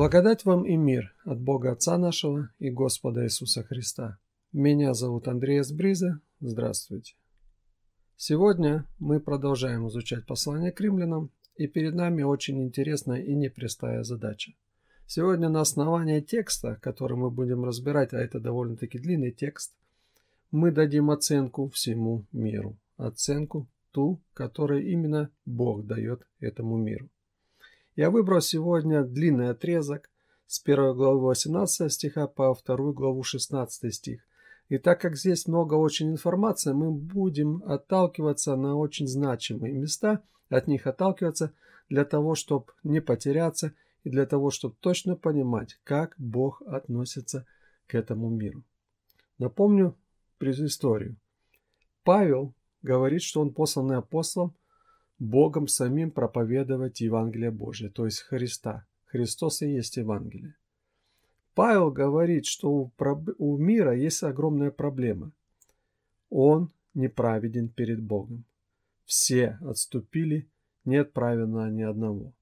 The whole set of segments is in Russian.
Благодать вам и мир от Бога Отца нашего и Господа Иисуса Христа. Меня зовут Андрей Сбриза. Здравствуйте. Сегодня мы продолжаем изучать послание к римлянам, и перед нами очень интересная и непростая задача. Сегодня на основании текста, который мы будем разбирать, а это довольно-таки длинный текст, мы дадим оценку всему миру. Оценку ту, которую именно Бог дает этому миру. Я выбрал сегодня длинный отрезок с 1 главы 18 стиха по 2 главу 16 стих. И так как здесь много очень информации, мы будем отталкиваться на очень значимые места, от них отталкиваться для того, чтобы не потеряться и для того, чтобы точно понимать, как Бог относится к этому миру. Напомню предысторию. Павел говорит, что он посланный апостолом Богом самим проповедовать Евангелие Божие, то есть Христа. Христос и есть Евангелие. Павел говорит, что у, у мира есть огромная проблема. Он неправеден перед Богом. Все отступили, нет праведного ни одного.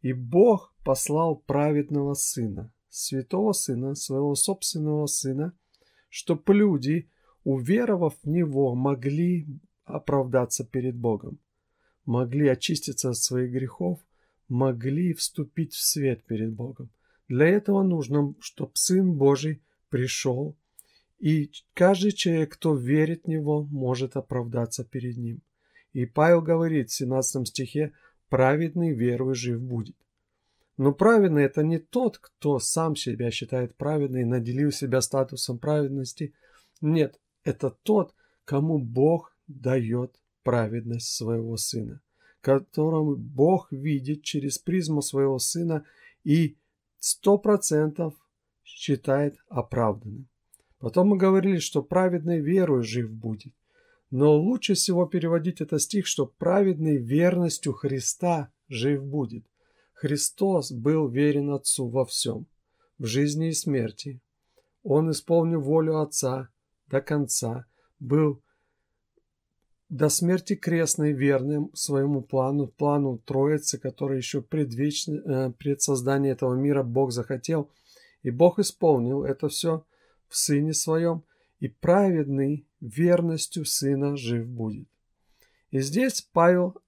И Бог послал праведного Сына, Святого Сына, своего собственного Сына, чтобы люди, уверовав в Него, могли оправдаться перед Богом могли очиститься от своих грехов, могли вступить в свет перед Богом. Для этого нужно, чтобы Сын Божий пришел, и каждый человек, кто верит в Него, может оправдаться перед Ним. И Павел говорит в 17 стихе, праведный верой жив будет. Но праведный это не тот, кто сам себя считает праведным и наделил себя статусом праведности. Нет, это тот, кому Бог дает праведность своего Сына, которому Бог видит через призму своего Сына и сто процентов считает оправданным. Потом мы говорили, что праведный верою жив будет. Но лучше всего переводить это стих, что праведный верностью Христа жив будет. Христос был верен Отцу во всем, в жизни и смерти. Он исполнил волю Отца до конца, был до смерти крестной верным своему плану, плану Троицы, который еще предвечно, э, пред созданием этого мира Бог захотел, и Бог исполнил это все в Сыне Своем, и праведный верностью Сына жив будет. И здесь Павел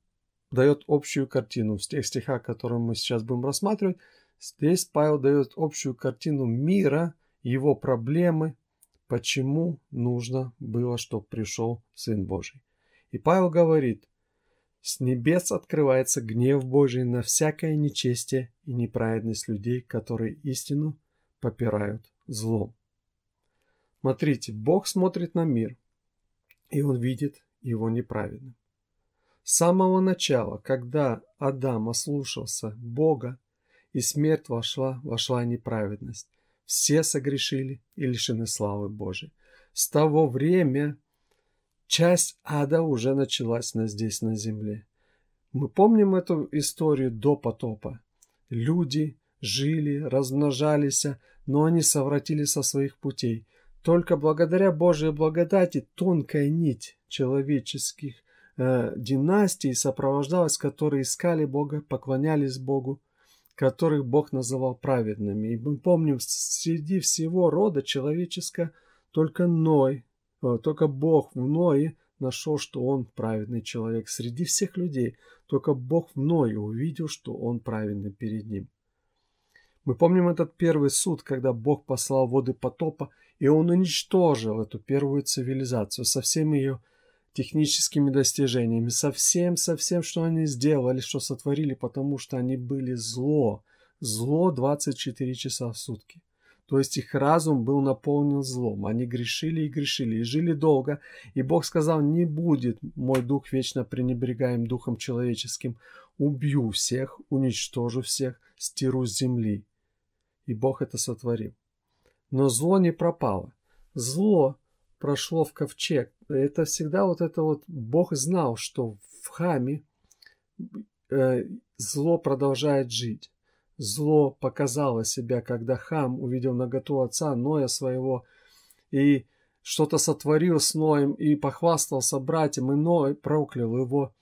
дает общую картину. В тех стихах, которые мы сейчас будем рассматривать, здесь Павел дает общую картину мира, его проблемы, почему нужно было, чтобы пришел Сын Божий. И Павел говорит, с небес открывается гнев Божий на всякое нечестие и неправедность людей, которые истину попирают злом. Смотрите, Бог смотрит на мир, и он видит его неправедным. С самого начала, когда Адам ослушался Бога, и смерть вошла, вошла неправедность. Все согрешили и лишены славы Божией. С того времени Часть ада уже началась на здесь, на земле. Мы помним эту историю до потопа. Люди жили, размножались, но они совратили со своих путей. Только благодаря Божьей благодати тонкая нить человеческих э, династий сопровождалась, которые искали Бога, поклонялись Богу, которых Бог называл праведными. И мы помним, среди всего рода человеческого только Ной, только Бог в Ное нашел, что он праведный человек среди всех людей. Только Бог в Ное увидел, что он праведный перед ним. Мы помним этот первый суд, когда Бог послал воды потопа, и он уничтожил эту первую цивилизацию со всеми ее техническими достижениями, со всем, со всем, что они сделали, что сотворили, потому что они были зло. Зло 24 часа в сутки. То есть их разум был наполнен злом. Они грешили и грешили, и жили долго. И Бог сказал, не будет мой дух вечно пренебрегаем духом человеческим. Убью всех, уничтожу всех, стиру с земли. И Бог это сотворил. Но зло не пропало. Зло прошло в ковчег. Это всегда вот это вот Бог знал, что в хаме э, зло продолжает жить. Зло показало себя, когда хам увидел наготу отца Ноя своего и что-то сотворил с Ноем и похвастался братьям, и Ной проклял его.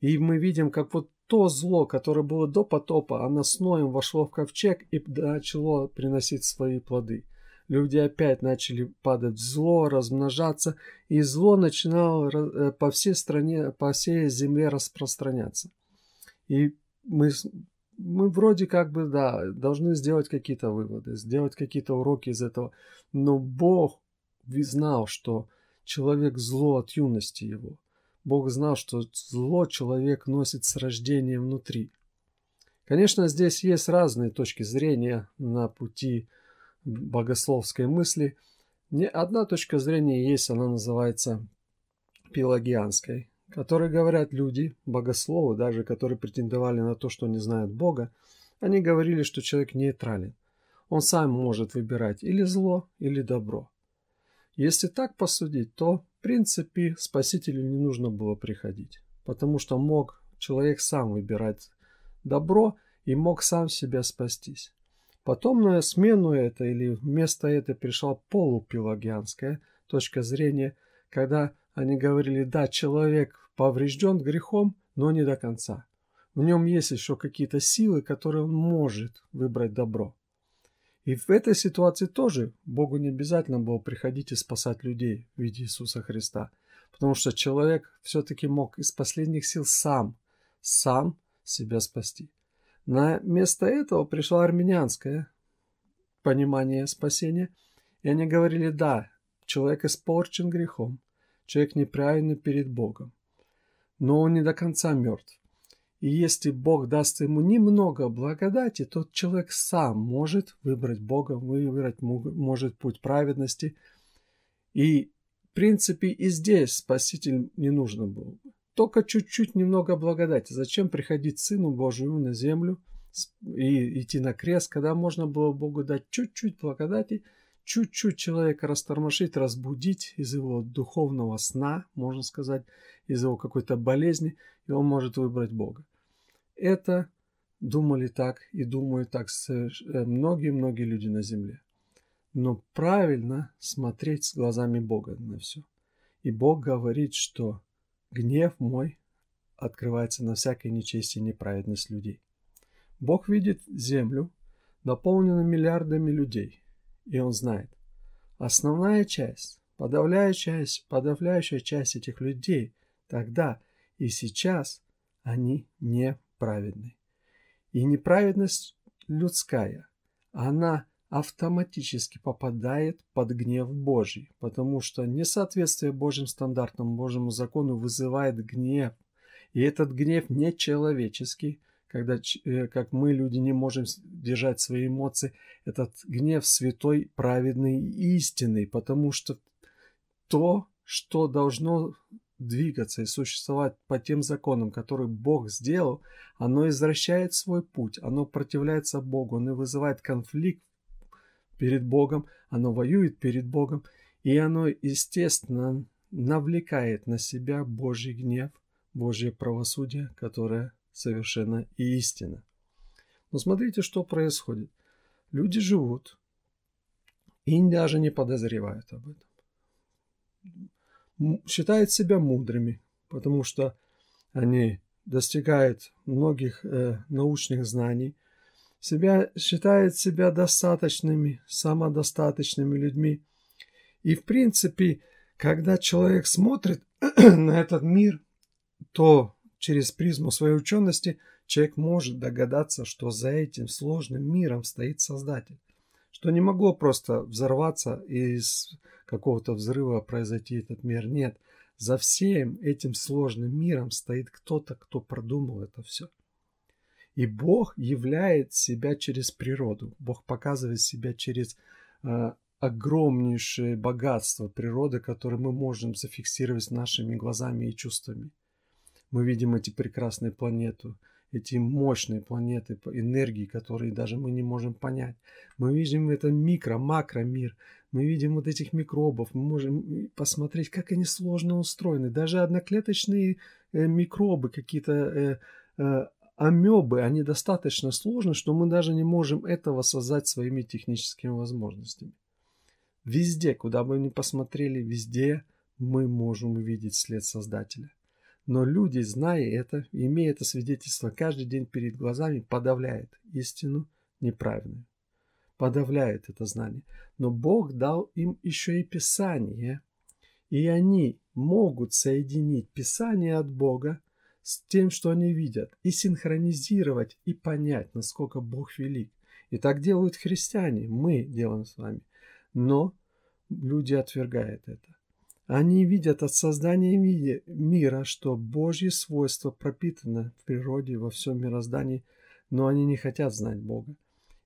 И мы видим, как вот то зло, которое было до потопа, оно с Ноем вошло в ковчег и начало приносить свои плоды. Люди опять начали падать в зло, размножаться, и зло начинало э, по всей стране, по всей земле распространяться. И мы, мы вроде как бы, да, должны сделать какие-то выводы, сделать какие-то уроки из этого. Но Бог знал, что человек зло от юности его. Бог знал, что зло человек носит с рождения внутри. Конечно, здесь есть разные точки зрения на пути богословской мысли. Не одна точка зрения есть, она называется пелагианской, которой говорят люди, богословы, даже которые претендовали на то, что не знают Бога, они говорили, что человек нейтрален. Он сам может выбирать или зло, или добро. Если так посудить, то принципе, спасителю не нужно было приходить, потому что мог человек сам выбирать добро и мог сам себя спастись. Потом на смену это или вместо этого пришла полупелагианская точка зрения, когда они говорили, да, человек поврежден грехом, но не до конца. В нем есть еще какие-то силы, которые он может выбрать добро. И в этой ситуации тоже Богу не обязательно было приходить и спасать людей в виде Иисуса Христа. Потому что человек все-таки мог из последних сил сам, сам себя спасти. На место этого пришло армянское понимание спасения. И они говорили, да, человек испорчен грехом, человек неправильный перед Богом. Но он не до конца мертв. И если Бог даст ему немного благодати, то человек сам может выбрать Бога, выбрать может путь праведности. И, в принципе, и здесь Спаситель не нужно было. Только чуть-чуть немного благодати. Зачем приходить Сыну Божию на землю и идти на крест, когда можно было Богу дать чуть-чуть благодати, чуть-чуть человека растормошить, разбудить из его духовного сна, можно сказать, из его какой-то болезни, и он может выбрать Бога. Это думали так и думают так многие-многие люди на земле. Но правильно смотреть с глазами Бога на все. И Бог говорит, что гнев мой открывается на всякой нечестии и неправедность людей. Бог видит землю, наполненную миллиардами людей, и Он знает, основная часть, подавляющая часть, подавляющая часть этих людей тогда и сейчас они не праведны. И неправедность людская, она автоматически попадает под гнев Божий, потому что несоответствие Божьим стандартам, Божьему закону вызывает гнев. И этот гнев не человеческий, когда, э, как мы, люди, не можем держать свои эмоции. Этот гнев святой, праведный и истинный, потому что то, что должно двигаться и существовать по тем законам, которые Бог сделал, оно извращает свой путь, оно противляется Богу, оно вызывает конфликт перед Богом, оно воюет перед Богом, и оно, естественно, навлекает на себя Божий гнев, Божье правосудие, которое совершенно истина. Но смотрите, что происходит. Люди живут и даже не подозревают об этом считают себя мудрыми, потому что они достигают многих э, научных знаний, себя, считают себя достаточными, самодостаточными людьми. И в принципе, когда человек смотрит на этот мир, то через призму своей учености человек может догадаться, что за этим сложным миром стоит Создатель что не могло просто взорваться и из какого-то взрыва произойти этот мир. Нет, за всем этим сложным миром стоит кто-то, кто продумал это все. И Бог являет себя через природу. Бог показывает себя через э, огромнейшее богатство природы, которое мы можем зафиксировать нашими глазами и чувствами. Мы видим эти прекрасные планеты, эти мощные планеты энергии, которые даже мы не можем понять. Мы видим это микро, макро мир. Мы видим вот этих микробов. Мы можем посмотреть, как они сложно устроены. Даже одноклеточные э, микробы, какие-то э, э, амебы, они достаточно сложны, что мы даже не можем этого создать своими техническими возможностями. Везде, куда бы мы ни посмотрели, везде мы можем увидеть след Создателя. Но люди, зная это, имея это свидетельство каждый день перед глазами, подавляют истину неправильную. Подавляют это знание. Но Бог дал им еще и Писание. И они могут соединить Писание от Бога с тем, что они видят, и синхронизировать, и понять, насколько Бог велик. И так делают христиане, мы делаем с вами. Но люди отвергают это. Они видят от создания мира, что Божье свойство пропитано в природе, во всем мироздании, но они не хотят знать Бога.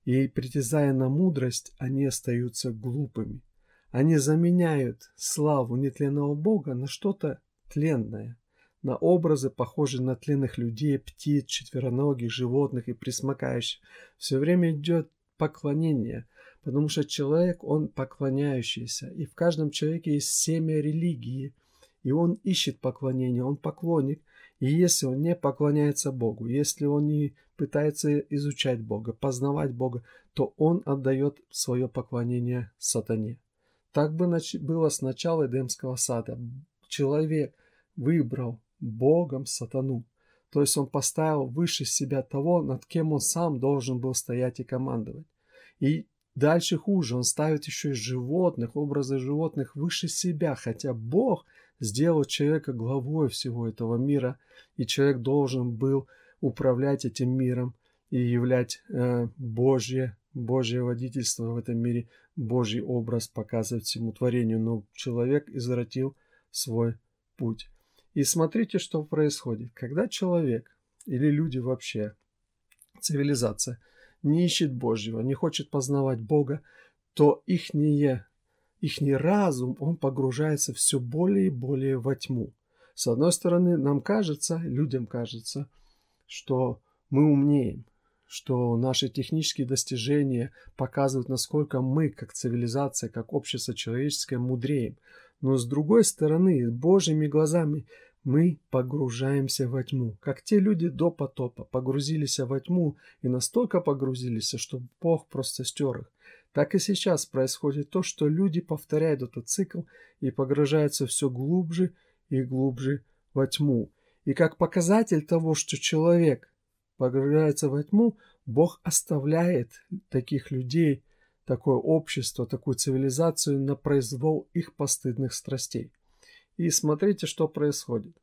И, притязая на мудрость, они остаются глупыми. Они заменяют славу нетленного Бога на что-то тленное, на образы, похожие на тленных людей, птиц, четвероногих, животных и присмыкающих. Все время идет поклонение – Потому что человек, он поклоняющийся. И в каждом человеке есть семя религии. И он ищет поклонение, он поклонник. И если он не поклоняется Богу, если он не пытается изучать Бога, познавать Бога, то он отдает свое поклонение сатане. Так бы было с начала Эдемского сада. Человек выбрал Богом сатану. То есть он поставил выше себя того, над кем он сам должен был стоять и командовать. И Дальше хуже, он ставит еще и животных, образы животных выше себя, хотя Бог сделал человека главой всего этого мира, и человек должен был управлять этим миром и являть э, Божье, Божье водительство в этом мире, Божий образ показывать всему творению, но человек извратил свой путь. И смотрите, что происходит. Когда человек или люди вообще, цивилизация – не ищет Божьего, не хочет познавать Бога, то ихнее, ихний разум, он погружается все более и более во тьму. С одной стороны, нам кажется, людям кажется, что мы умнеем, что наши технические достижения показывают, насколько мы, как цивилизация, как общество человеческое, мудреем. Но с другой стороны, Божьими глазами мы погружаемся во тьму, как те люди до потопа погрузились во тьму и настолько погрузились, что Бог просто стер их. Так и сейчас происходит то, что люди повторяют этот цикл и погружаются все глубже и глубже во тьму. И как показатель того, что человек погружается во тьму, Бог оставляет таких людей, такое общество, такую цивилизацию на произвол их постыдных страстей. И смотрите, что происходит.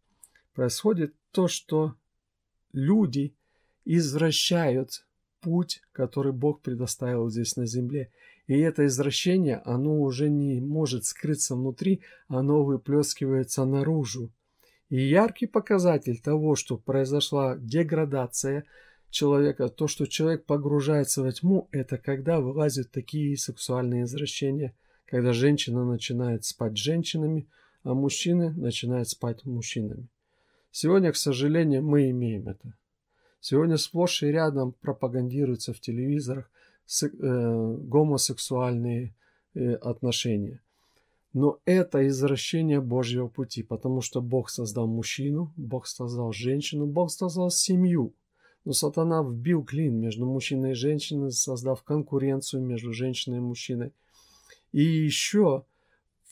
Происходит то, что люди извращают путь, который Бог предоставил здесь на земле. И это извращение, оно уже не может скрыться внутри, оно выплескивается наружу. И яркий показатель того, что произошла деградация человека, то, что человек погружается во тьму, это когда вылазят такие сексуальные извращения, когда женщина начинает спать с женщинами, а мужчины начинают спать мужчинами. Сегодня, к сожалению, мы имеем это. Сегодня сплошь и рядом пропагандируются в телевизорах э, гомосексуальные э, отношения. Но это извращение Божьего пути, потому что Бог создал мужчину, Бог создал женщину, Бог создал семью. Но сатана вбил клин между мужчиной и женщиной, создав конкуренцию между женщиной и мужчиной. И еще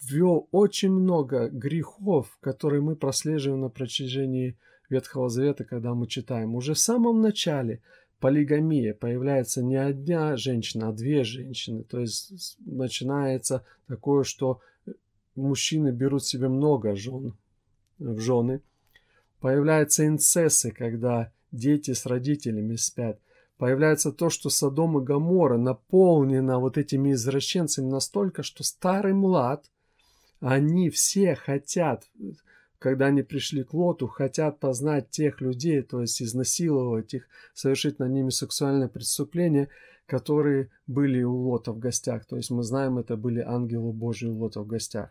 ввел очень много грехов, которые мы прослеживаем на протяжении Ветхого Завета, когда мы читаем. Уже в самом начале полигамия появляется не одна женщина, а две женщины. То есть начинается такое, что мужчины берут себе много жен в жены. Появляются инцессы, когда дети с родителями спят. Появляется то, что Содом и Гамора наполнена вот этими извращенцами настолько, что старый млад – они все хотят, когда они пришли к Лоту, хотят познать тех людей, то есть изнасиловать их, совершить над ними сексуальное преступление, которые были у Лота в гостях. То есть мы знаем, это были ангелы Божьи у Лота в гостях.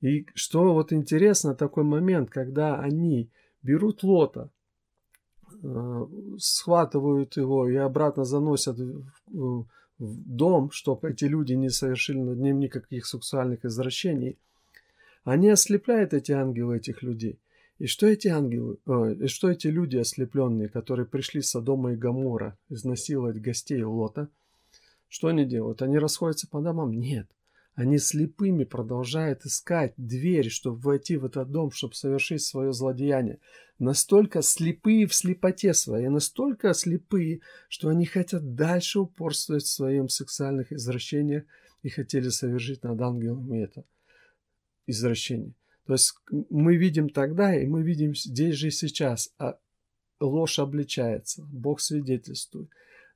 И что вот интересно, такой момент, когда они берут Лота, э, схватывают его и обратно заносят в в дом, чтобы эти люди не совершили над ним никаких сексуальных извращений, они ослепляют эти ангелы этих людей. И что эти ангелы, э, и что эти люди ослепленные, которые пришли с Содома и Гамора изнасиловать гостей Лота, что они делают? Они расходятся по домам? Нет. Они слепыми продолжают искать дверь, чтобы войти в этот дом, чтобы совершить свое злодеяние. Настолько слепые в слепоте своей, настолько слепые, что они хотят дальше упорствовать в своем сексуальных извращениях и хотели совершить над ангелами это извращение. То есть мы видим тогда, и мы видим здесь же и сейчас, а ложь обличается, Бог свидетельствует.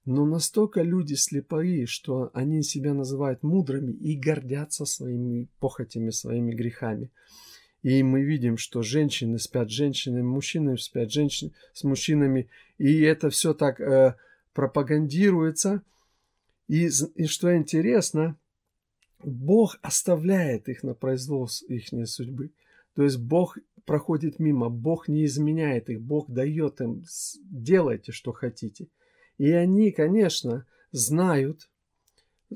Но настолько люди слепые, что они себя называют мудрыми и гордятся своими похотями, своими грехами. И мы видим, что женщины спят с женщинами, мужчины спят женщин, с мужчинами. И это все так э, пропагандируется. И, и что интересно, Бог оставляет их на произвол их судьбы. То есть Бог проходит мимо, Бог не изменяет их, Бог дает им, делайте, что хотите. И они, конечно, знают,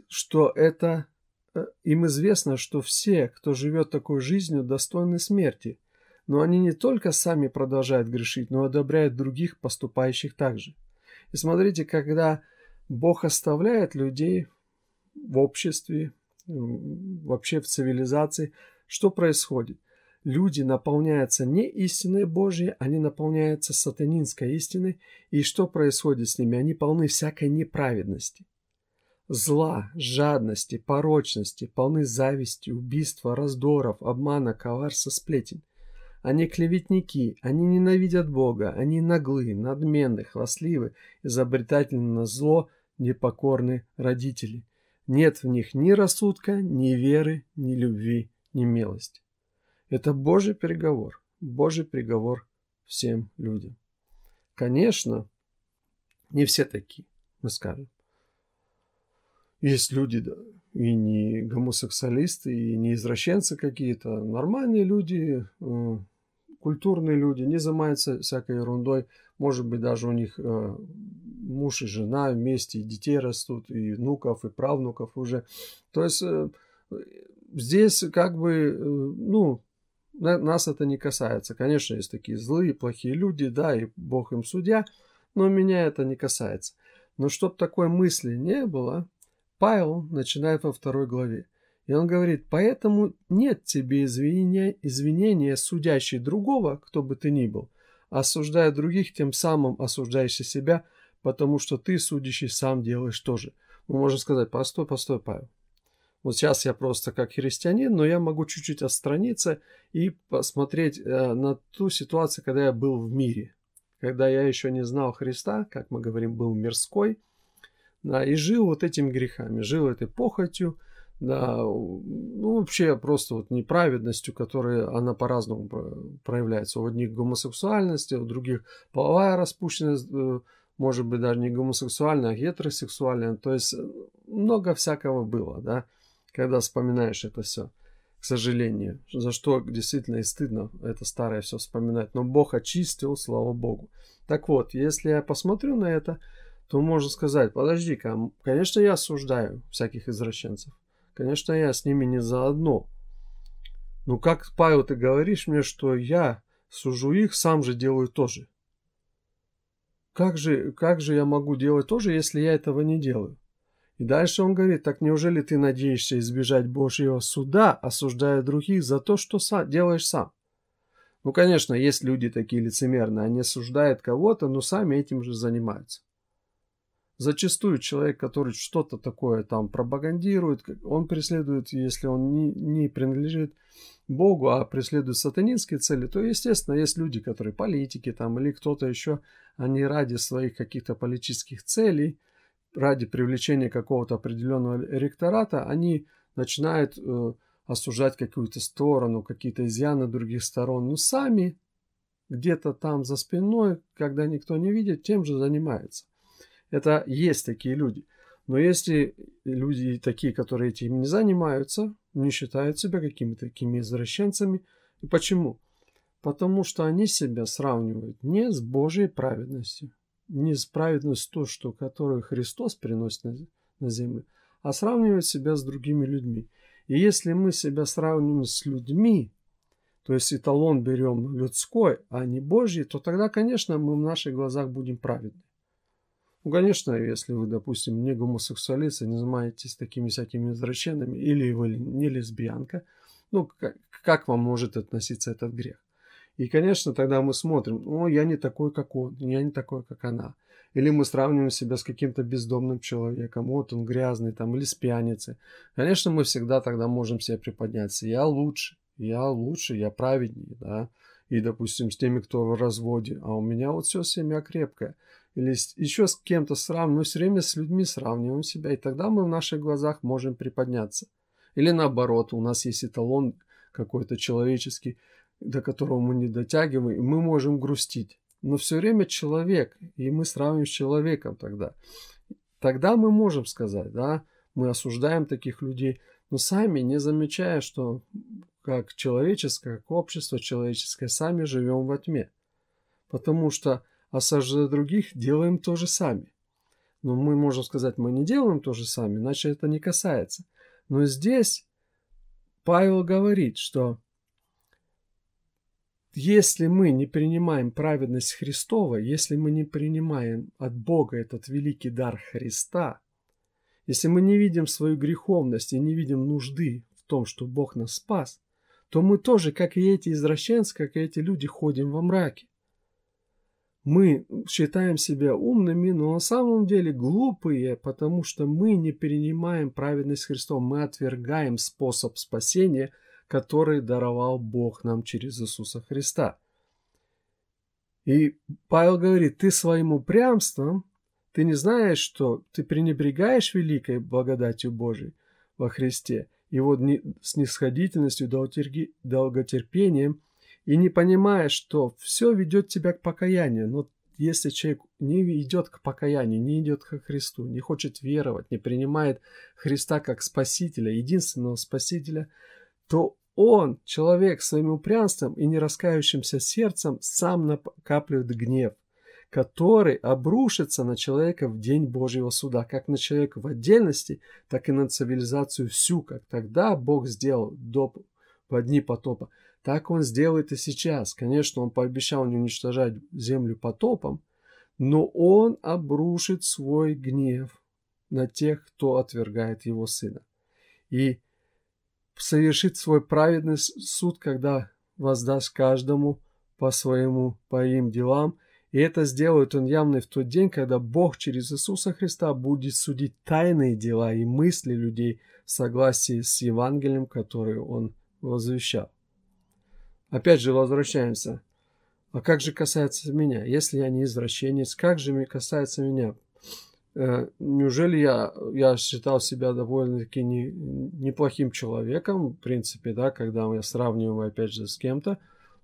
что это э, им известно, что все, кто живет такой жизнью, достойны смерти. Но они не только сами продолжают грешить, но одобряют других, поступающих так же. И смотрите, когда Бог оставляет людей в обществе, вообще в цивилизации, что происходит? Люди наполняются не истиной Божьей, они наполняются сатанинской истиной. И что происходит с ними? Они полны всякой неправедности, зла, жадности, порочности, полны зависти, убийства, раздоров, обмана, коварства, сплетен. Они клеветники, они ненавидят Бога, они наглы, надменны, хвастливы, изобретательны на зло, непокорны родители. Нет в них ни рассудка, ни веры, ни любви, ни милости. Это Божий приговор, Божий приговор всем людям. Конечно, не все такие, мы скажем. Есть люди, да, и не гомосексуалисты, и не извращенцы какие-то, нормальные люди, э, культурные люди, не занимаются всякой ерундой. Может быть, даже у них э, муж и жена вместе, и детей растут, и внуков, и правнуков уже. То есть э, здесь как бы, ну, нас это не касается. Конечно, есть такие злые, плохие люди, да, и Бог им судья, но меня это не касается. Но чтоб такой мысли не было, Павел начинает во второй главе. И он говорит, поэтому нет тебе извинения, извинения судящий другого, кто бы ты ни был, осуждая других, тем самым осуждающий себя, потому что ты, судящий, сам делаешь тоже. Мы можем сказать, постой, постой, Павел. Вот сейчас я просто как христианин, но я могу чуть-чуть отстраниться и посмотреть э, на ту ситуацию, когда я был в мире. Когда я еще не знал Христа, как мы говорим, был мирской, да, и жил вот этими грехами, жил этой похотью, да, ну, вообще просто вот неправедностью, которая она по-разному проявляется. У одних гомосексуальность, у других половая распущенность, э, может быть, даже не гомосексуальная, а гетеросексуальная. То есть э, много всякого было, да когда вспоминаешь это все. К сожалению, за что действительно и стыдно это старое все вспоминать. Но Бог очистил, слава Богу. Так вот, если я посмотрю на это, то можно сказать, подожди-ка, конечно, я осуждаю всяких извращенцев. Конечно, я с ними не заодно. Но как, Павел, ты говоришь мне, что я сужу их, сам же делаю тоже. Как же, как же я могу делать тоже, если я этого не делаю? И дальше он говорит, так неужели ты надеешься избежать Божьего суда, осуждая других за то, что сам, делаешь сам? Ну, конечно, есть люди такие лицемерные, они осуждают кого-то, но сами этим же занимаются. Зачастую человек, который что-то такое там пропагандирует, он преследует, если он не, не принадлежит Богу, а преследует сатанинские цели, то, естественно, есть люди, которые политики там или кто-то еще, они ради своих каких-то политических целей – ради привлечения какого-то определенного ректората, они начинают э, осуждать какую-то сторону, какие-то изъяны других сторон. Но сами где-то там за спиной, когда никто не видит, тем же занимаются. Это есть такие люди. Но если люди такие, которые этим не занимаются, не считают себя какими-то такими извращенцами. И почему? Потому что они себя сравнивают не с Божьей праведностью, неисправедность то, что которую Христос приносит на, на землю, а сравнивать себя с другими людьми. И если мы себя сравниваем с людьми, то есть эталон берем людской, а не Божий, то тогда, конечно, мы в наших глазах будем праведны. Ну, конечно, если вы, допустим, не гомосексуалист, не занимаетесь такими всякими извращениями, или вы не лесбиянка, ну, как, как вам может относиться этот грех? И, конечно, тогда мы смотрим, о, я не такой, как он, я не такой, как она. Или мы сравниваем себя с каким-то бездомным человеком, вот он грязный там, или с пьяницей. Конечно, мы всегда тогда можем себя приподняться. Я лучше, я лучше, я праведнее, да. И, допустим, с теми, кто в разводе, а у меня вот все семья крепкая. Или еще с кем-то сравниваем, мы все время с людьми сравниваем себя, и тогда мы в наших глазах можем приподняться. Или наоборот, у нас есть эталон какой-то человеческий, до которого мы не дотягиваем, и мы можем грустить. Но все время человек, и мы сравниваем с человеком тогда. Тогда мы можем сказать, да, мы осуждаем таких людей, но сами не замечая, что как человеческое, как общество человеческое, сами живем во тьме. Потому что осаждая других, делаем то же сами. Но мы можем сказать, мы не делаем то же сами, иначе это не касается. Но здесь Павел говорит, что если мы не принимаем праведность Христова, если мы не принимаем от Бога этот великий дар Христа, если мы не видим свою греховность и не видим нужды в том, что Бог нас спас, то мы тоже, как и эти извращенцы, как и эти люди, ходим во мраке. Мы считаем себя умными, но на самом деле глупые, потому что мы не принимаем праведность Христова, мы отвергаем способ спасения – который даровал Бог нам через Иисуса Христа. И Павел говорит, ты своим упрямством, ты не знаешь, что ты пренебрегаешь великой благодатью Божией во Христе, его снисходительностью, долготерпением, и не понимаешь, что все ведет тебя к покаянию. Но если человек не идет к покаянию, не идет к Христу, не хочет веровать, не принимает Христа как Спасителя, единственного Спасителя, то он, человек, своим упрямством и нераскаявшимся сердцем сам накапливает гнев, который обрушится на человека в день Божьего суда, как на человека в отдельности, так и на цивилизацию всю, как тогда Бог сделал до, в дни потопа. Так он сделает и сейчас. Конечно, он пообещал не уничтожать землю потопом, но он обрушит свой гнев на тех, кто отвергает его сына. И совершит свой праведный суд, когда воздаст каждому по своему, по им делам, и это сделает он явно в тот день, когда Бог через Иисуса Христа будет судить тайные дела и мысли людей в согласии с Евангелием, которое он возвещал. Опять же возвращаемся. А как же касается меня? Если я не извращенец, как же касается меня? Э, неужели я, я считал себя довольно-таки не, неплохим человеком, в принципе, да, когда я сравниваю, опять же, с кем-то,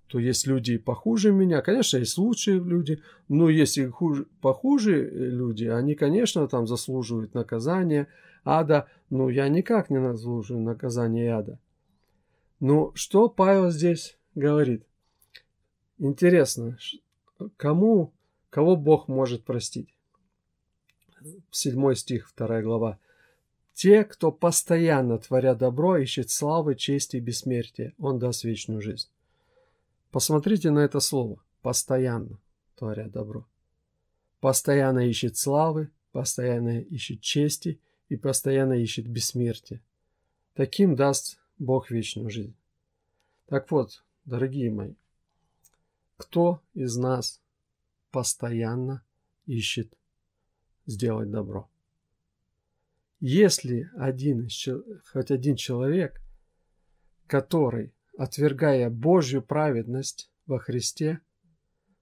то есть люди похуже меня, конечно, есть лучшие люди, но если хуже, похуже люди, они, конечно, там заслуживают наказания, ада, но я никак не заслуживаю наказания ада. Но что Павел здесь говорит? Интересно, кому, кого Бог может простить? 7 стих, 2 глава. Те, кто постоянно, творя добро, ищет славы, чести и бессмертия, он даст вечную жизнь. Посмотрите на это слово. Постоянно, творя добро. Постоянно ищет славы, постоянно ищет чести и постоянно ищет бессмертие. Таким даст Бог вечную жизнь. Так вот, дорогие мои, кто из нас постоянно ищет сделать добро. Если один, хоть один человек, который, отвергая Божью праведность во Христе,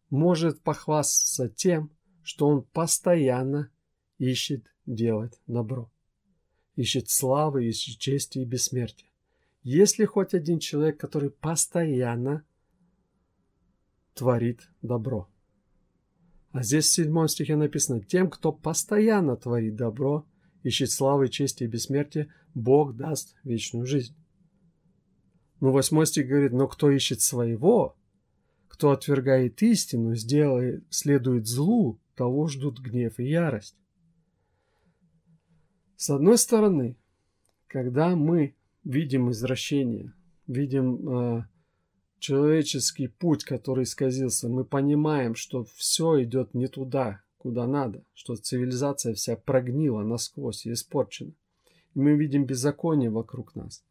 может похвастаться тем, что он постоянно ищет делать добро, ищет славы, ищет чести и бессмертия. Если хоть один человек, который постоянно творит добро – а здесь в седьмом стихе написано, тем, кто постоянно творит добро, ищет славы, чести и бессмертия, Бог даст вечную жизнь. Но восьмой стих говорит, но кто ищет своего, кто отвергает истину, сделает, следует злу, того ждут гнев и ярость. С одной стороны, когда мы видим извращение, видим э, человеческий путь, который исказился, мы понимаем, что все идет не туда, куда надо, что цивилизация вся прогнила насквозь и испорчена. И мы видим беззаконие вокруг нас.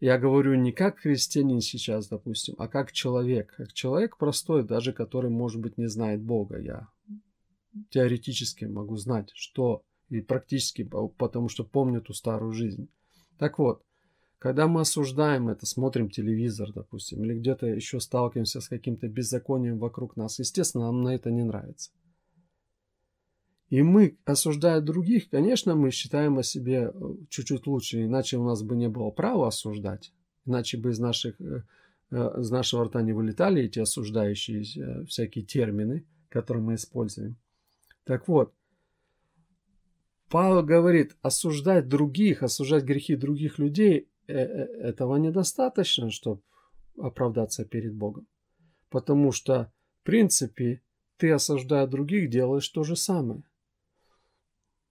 Я говорю не как христианин сейчас, допустим, а как человек. Как человек простой, даже который, может быть, не знает Бога. Я теоретически могу знать, что и практически, потому что помню ту старую жизнь. Так вот, когда мы осуждаем это, смотрим телевизор, допустим, или где-то еще сталкиваемся с каким-то беззаконием вокруг нас, естественно, нам на это не нравится. И мы, осуждая других, конечно, мы считаем о себе э, чуть-чуть лучше, иначе у нас бы не было права осуждать, иначе бы из, наших, э, э, из нашего рта не вылетали эти осуждающие всякие термины, которые мы используем. Так вот, Павел говорит, осуждать других, осуждать грехи других людей, этого недостаточно, чтобы оправдаться перед Богом. Потому что, в принципе, ты, осуждая других, делаешь то же самое.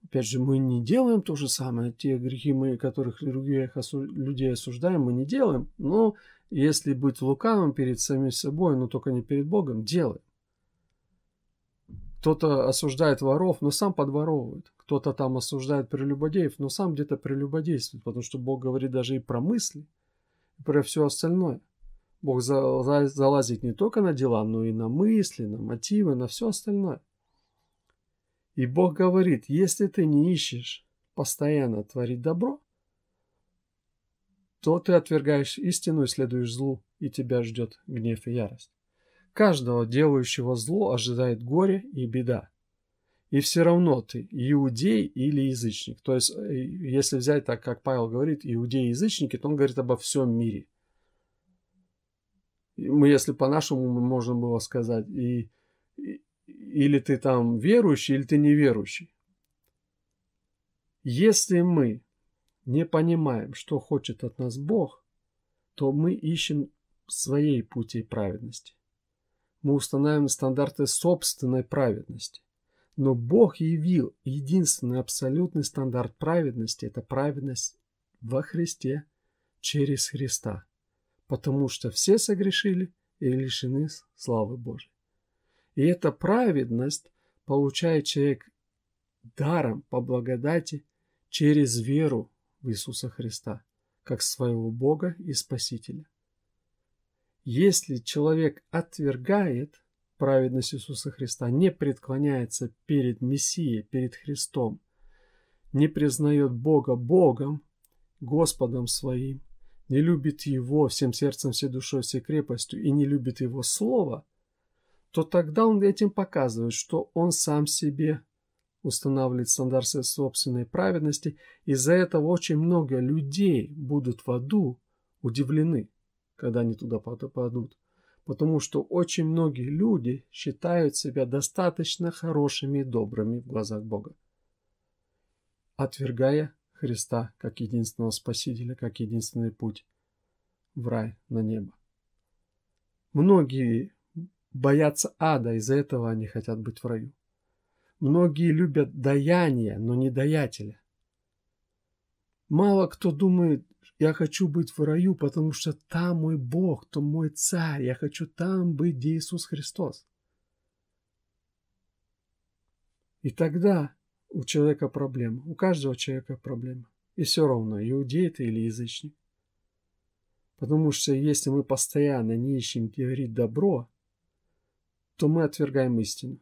Опять же, мы не делаем то же самое. Те грехи, мы, которых других осу... людей осуждаем, мы не делаем. Но если быть лукавым перед самим собой, но только не перед Богом, делаем. Кто-то осуждает воров, но сам подворовывает. Кто-то там осуждает прелюбодеев, но сам где-то прелюбодействует. Потому что Бог говорит даже и про мысли, и про все остальное. Бог залазит не только на дела, но и на мысли, на мотивы, на все остальное. И Бог говорит, если ты не ищешь постоянно творить добро, то ты отвергаешь истину и следуешь злу, и тебя ждет гнев и ярость. Каждого делающего зло ожидает горе и беда. И все равно ты иудей или язычник. То есть, э, если взять так, как Павел говорит, иудеи и язычники, то он говорит обо всем мире. Мы, если по-нашему можно было сказать, и, или ты там верующий, или ты неверующий. Если мы не понимаем, что хочет от нас Бог, то мы ищем своей пути праведности. Мы устанавливаем стандарты собственной праведности. Но Бог явил единственный абсолютный стандарт праведности – это праведность во Христе через Христа. Потому что все согрешили и лишены славы Божьей. И эта праведность получает человек даром по благодати через веру в Иисуса Христа, как своего Бога и Спасителя. Если человек отвергает праведность Иисуса Христа, не преклоняется перед Мессией, перед Христом, не признает Бога Богом, Господом своим, не любит Его всем сердцем, всей душой, всей крепостью и не любит Его Слово – то тогда он этим показывает, что он сам себе устанавливает стандарт своей собственной праведности. Из-за этого очень много людей будут в аду удивлены, когда они туда попадут. Потому что очень многие люди считают себя достаточно хорошими и добрыми в глазах Бога, отвергая Христа как единственного Спасителя, как единственный путь в рай на небо. Многие боятся ада, из-за этого они хотят быть в раю. Многие любят даяние, но не даятеля. Мало кто думает, я хочу быть в раю, потому что там мой Бог, то мой царь, я хочу там быть, где Иисус Христос. И тогда у человека проблема, у каждого человека проблема. И все равно, иудей ты или язычник. Потому что если мы постоянно не ищем говорить добро, то мы отвергаем истину.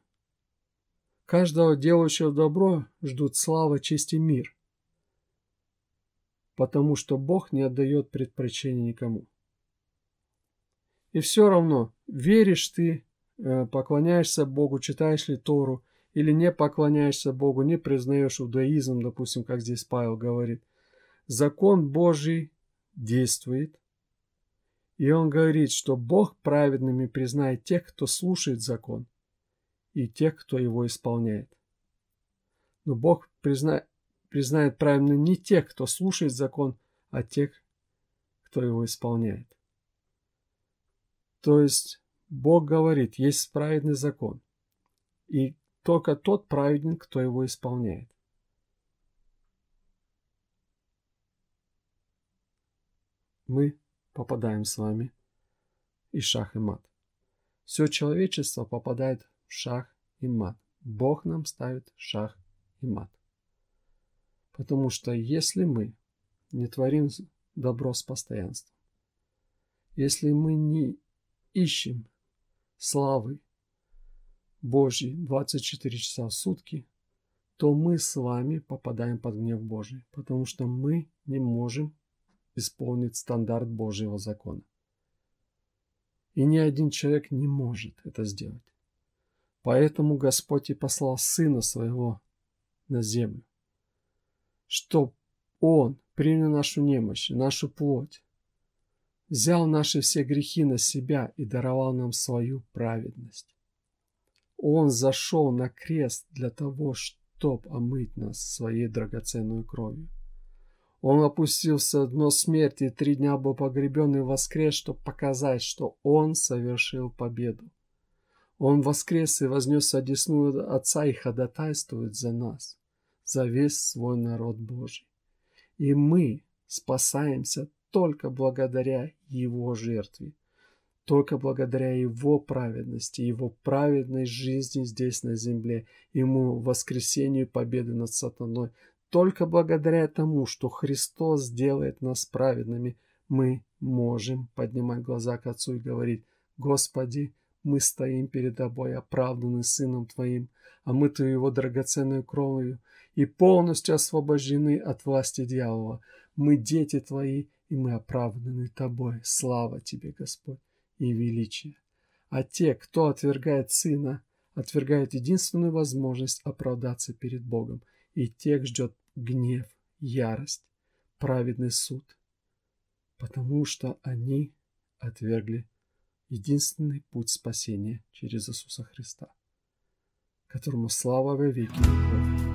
Каждого делающего добро ждут слава, честь и мир, потому что Бог не отдает предпочтения никому. И все равно, веришь ты, э, поклоняешься Богу, читаешь ли Тору, или не поклоняешься Богу, не признаешь иудаизм, допустим, как здесь Павел говорит. Закон Божий действует, и он говорит, что Бог праведными признает тех, кто слушает закон, и тех, кто его исполняет. Но Бог призна... признает праведными не тех, кто слушает закон, а тех, кто его исполняет. То есть Бог говорит, есть праведный закон, и только тот праведен, кто его исполняет. Мы попадаем с вами и шах и мат. Все человечество попадает в шах и мат. Бог нам ставит шах и мат. Потому что если мы не творим добро с постоянством, если мы не ищем славы Божьей 24 часа в сутки, то мы с вами попадаем под гнев Божий, потому что мы не можем исполнить стандарт Божьего закона. И ни один человек не может это сделать. Поэтому Господь и послал Сына Своего на землю, чтоб Он принял нашу немощь, нашу плоть, взял наши все грехи на себя и даровал нам свою праведность. Он зашел на крест для того, чтоб омыть нас своей драгоценной кровью. Он опустился в дно смерти и три дня был погребен и воскрес, чтобы показать, что Он совершил победу. Он воскрес и вознес одесную Отца и ходатайствует за нас, за весь свой народ Божий. И мы спасаемся только благодаря Его жертве, только благодаря Его праведности, Его праведной жизни здесь на земле, Ему воскресению победы над сатаной, только благодаря тому, что Христос делает нас праведными, мы можем поднимать глаза к Отцу и говорить, «Господи, мы стоим перед Тобой, оправданы Сыном Твоим, а мы то Его драгоценной кровью, и полностью освобождены от власти дьявола. Мы дети Твои, и мы оправданы Тобой. Слава Тебе, Господь, и величие. А те, кто отвергает Сына, отвергают единственную возможность оправдаться перед Богом, и тех ждет гнев, ярость, праведный суд, потому что они отвергли единственный путь спасения через Иисуса Христа, которому слава во веки веков.